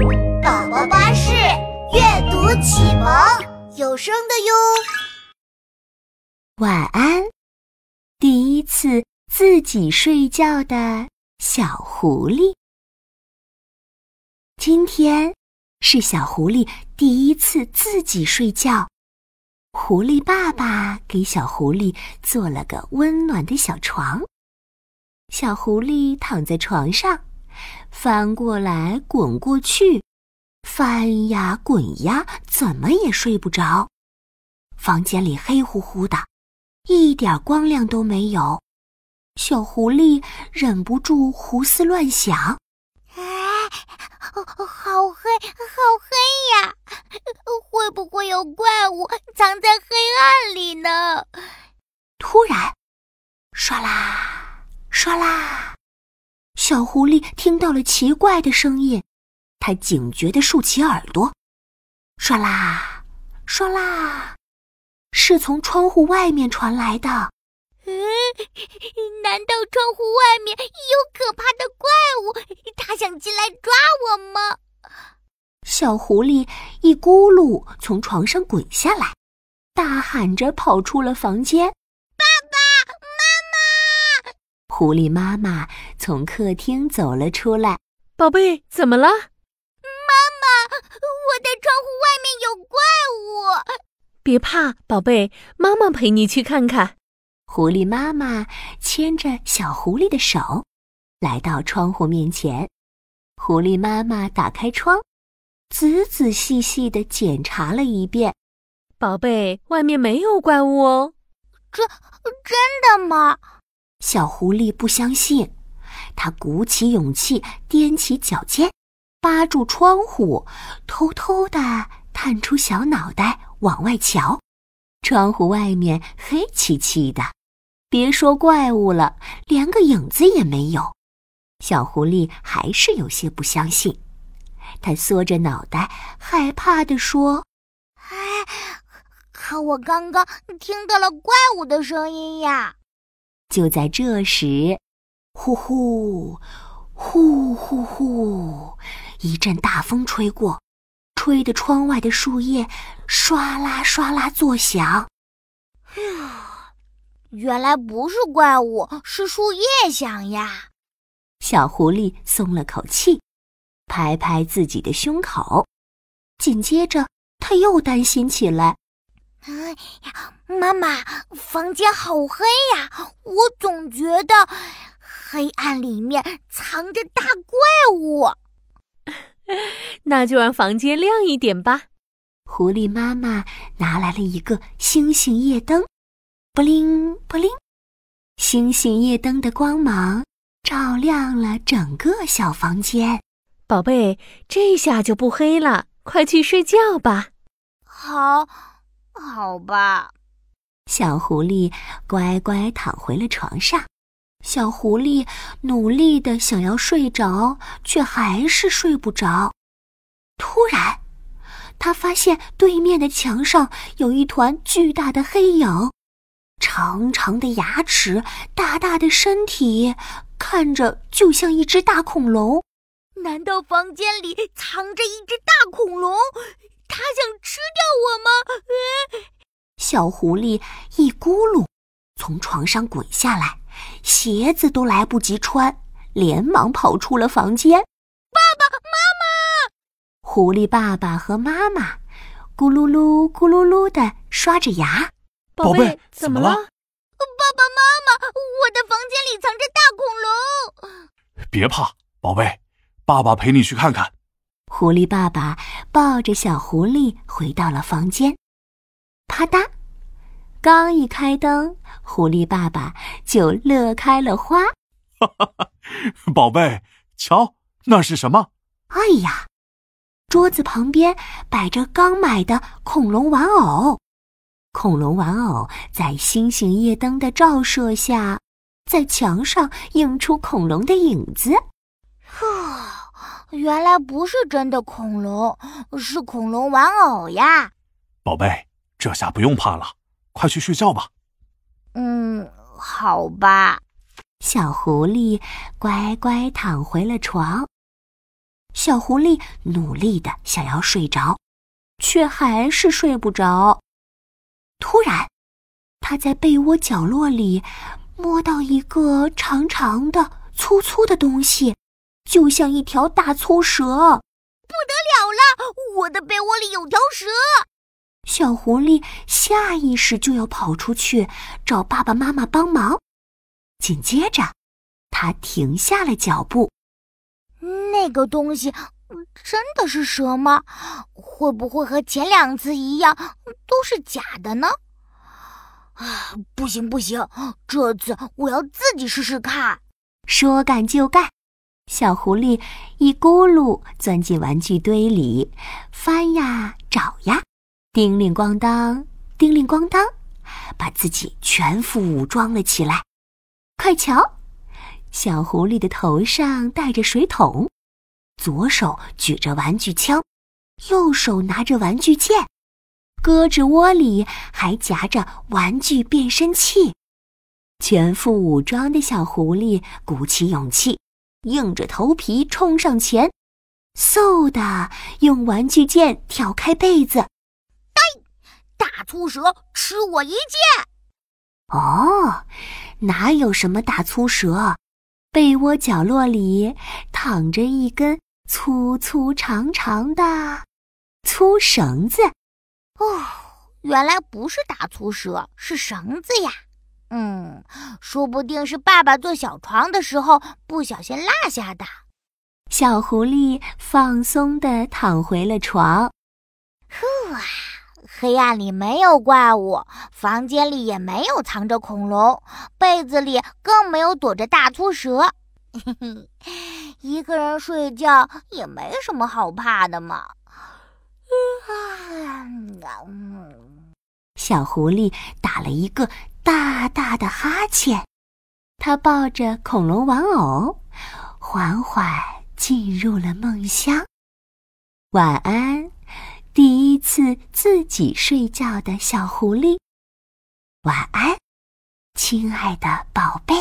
宝宝巴士阅读启蒙有声的哟。晚安，第一次自己睡觉的小狐狸。今天是小狐狸第一次自己睡觉，狐狸爸爸给小狐狸做了个温暖的小床。小狐狸躺在床上，翻过来滚过去，翻呀滚呀，怎么也睡不着。房间里黑乎乎的，一点光亮都没有。小狐狸忍不住胡思乱想：“哎，好黑，好黑呀！会不会有怪物藏在黑暗里呢？”突然，唰啦！唰啦！小狐狸听到了奇怪的声音，它警觉地竖起耳朵。唰啦，唰啦，是从窗户外面传来的。嗯，难道窗户外面有可怕的怪物？它想进来抓我吗？小狐狸一咕噜从床上滚下来，大喊着跑出了房间。爸爸妈妈狐狸妈妈从客厅走了出来，宝贝，怎么了？妈妈，我的窗户外面有怪物。别怕，宝贝，妈妈陪你去看看。狐狸妈妈牵着小狐狸的手，来到窗户面前。狐狸妈妈打开窗，仔仔细细的检查了一遍。宝贝，外面没有怪物哦。真真的吗？小狐狸不相信，他鼓起勇气，踮起脚尖，扒住窗户，偷偷地探出小脑袋往外瞧。窗户外面黑漆漆的，别说怪物了，连个影子也没有。小狐狸还是有些不相信，他缩着脑袋，害怕地说：“哎，可我刚刚听到了怪物的声音呀！”就在这时，呼呼，呼呼呼，一阵大风吹过，吹得窗外的树叶唰啦唰啦作响。原来不是怪物，是树叶响呀！小狐狸松了口气，拍拍自己的胸口。紧接着，他又担心起来。哎呀，妈妈，房间好黑呀！我总觉得黑暗里面藏着大怪物。那就让房间亮一点吧。狐狸妈妈拿来了一个星星夜灯，不灵不灵，星星夜灯的光芒照亮了整个小房间。宝贝，这下就不黑了，快去睡觉吧。好。好吧，小狐狸乖乖躺回了床上。小狐狸努力的想要睡着，却还是睡不着。突然，他发现对面的墙上有一团巨大的黑影，长长的牙齿，大大的身体，看着就像一只大恐龙。难道房间里藏着一只大恐龙？它想吃掉我吗？小狐狸一咕噜从床上滚下来，鞋子都来不及穿，连忙跑出了房间。爸爸妈妈，狐狸爸爸和妈妈咕噜噜咕噜噜的刷着牙。宝贝，怎么了？爸爸妈妈，我的房间里藏着大恐龙。别怕，宝贝，爸爸陪你去看看。狐狸爸爸抱着小狐狸回到了房间，啪嗒，刚一开灯，狐狸爸爸就乐开了花。哈哈哈，宝贝，瞧那是什么？哎呀，桌子旁边摆着刚买的恐龙玩偶，恐龙玩偶在星星夜灯的照射下，在墙上映出恐龙的影子。呵。原来不是真的恐龙，是恐龙玩偶呀！宝贝，这下不用怕了，快去睡觉吧。嗯，好吧。小狐狸乖乖躺回了床。小狐狸努力的想要睡着，却还是睡不着。突然，他在被窝角落里摸到一个长长的、粗粗的东西，就像一条大粗蛇。不得了了！我的被窝里有条蛇。小狐狸下意识就要跑出去找爸爸妈妈帮忙，紧接着，它停下了脚步。那个东西真的是蛇吗？会不会和前两次一样都是假的呢？啊，不行不行，这次我要自己试试看。说干就干，小狐狸一咕噜钻进玩具堆里，翻呀找呀。叮铃咣当，叮铃咣当，把自己全副武装了起来。快瞧，小狐狸的头上戴着水桶，左手举着玩具枪，右手拿着玩具剑，胳肢窝里还夹着玩具变身器。全副武装的小狐狸鼓起勇气，硬着头皮冲上前，嗖的用玩具剑挑开被子。大粗蛇吃我一剑！哦，哪有什么大粗蛇？被窝角落里躺着一根粗粗长长的粗绳子。哦，原来不是大粗蛇，是绳子呀。嗯，说不定是爸爸做小床的时候不小心落下的。小狐狸放松的躺回了床。呼啊！黑暗里没有怪物，房间里也没有藏着恐龙，被子里更没有躲着大粗蛇。一个人睡觉也没什么好怕的嘛。小狐狸打了一个大大的哈欠，他抱着恐龙玩偶，缓缓进入了梦乡。晚安。第一次自己睡觉的小狐狸，晚安，亲爱的宝贝。